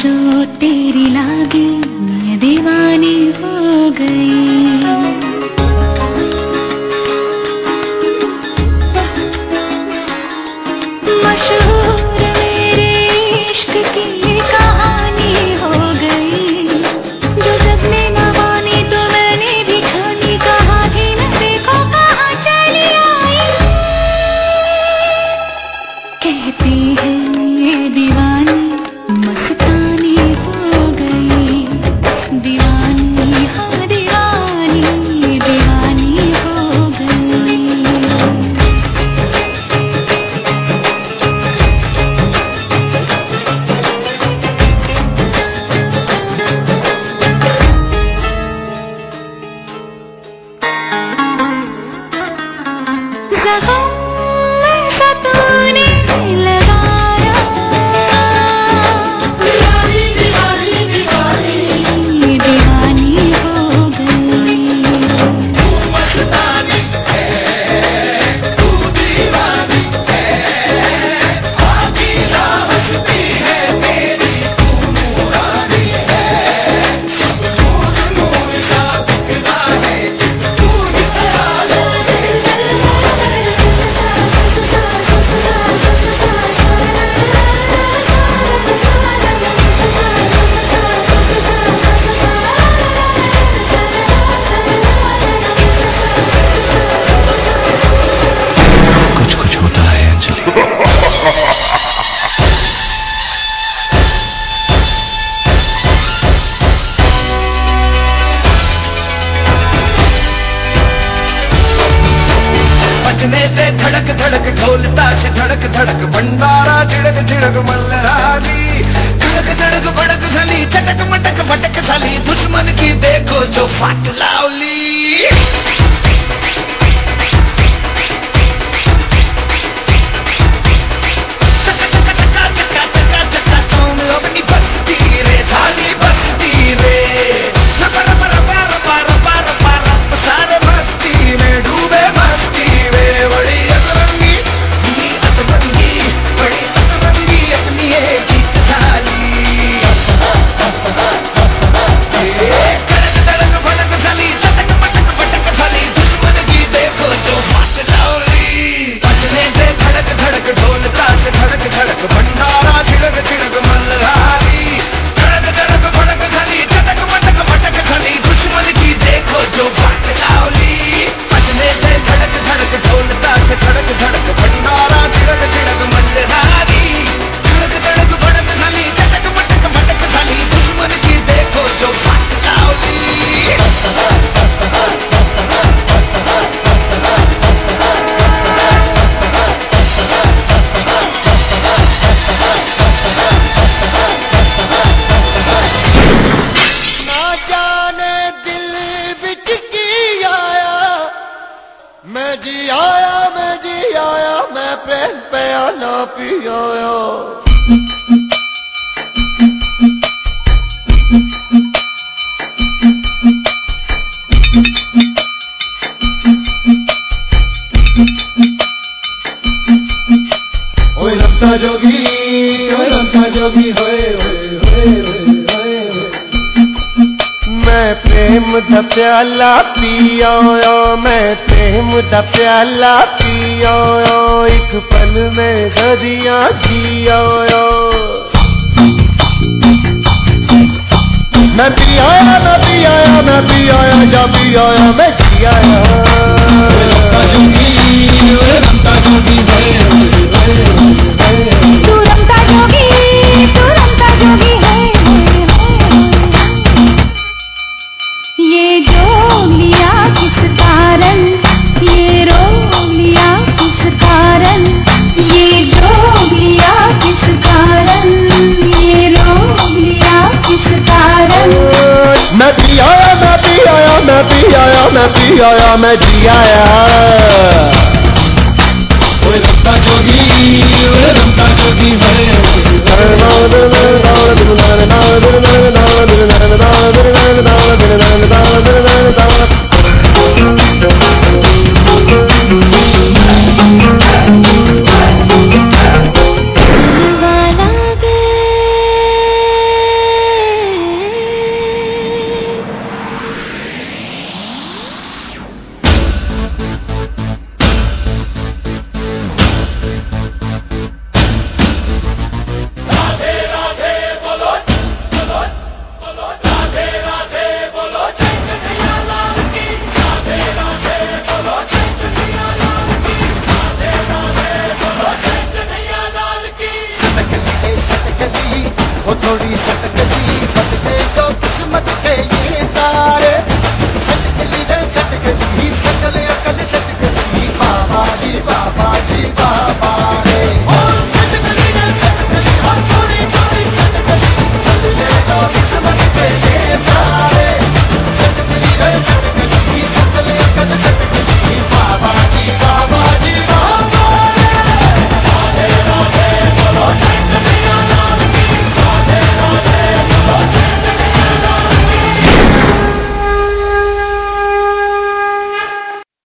जो तेरी लागी मैं दीवानी हो गई। ਢੋਲੇ ਤੇ ਥੜਕ ਧੜਕ ਢੋਲ ਤਾਸ਼, ਥੜਕ ਧੜਕ ਭੰਡਾਰਾ, ਝਿੜਕ ਝਿੜਕ ਮਲਰਾਨੀ ਧੜਕ ਧੜਕ ਭੜਕ ਸਲੀ ਚਟਕ ਮਟਕ ਭਟਕ ਸਲੀ। ਦੁਸ਼ਮਨ ਕੀ ਦੇਖੋ ਜੋ ਫਟਲਾ आना पी आया ओए रंता जोगी ओए रंता जोगी होए होए होए होए होए प्रेम द प्याला पिया मैं प्रेम द प्याला पिया एक पल में सदियाँ जिया मैं पी आया मैं पी आया मैं पी आया जा पी आया मैं जी आया किस कारण ये रोग लिया किस कारण ये जोग लिया किस कारण ये रोग लिया किस कारण। मैं पी आया मैं पी आया मैं पी आया मैं पी आया मैं जी आया। ओए रमता जोगी ओए रमता जोगी हरे हरे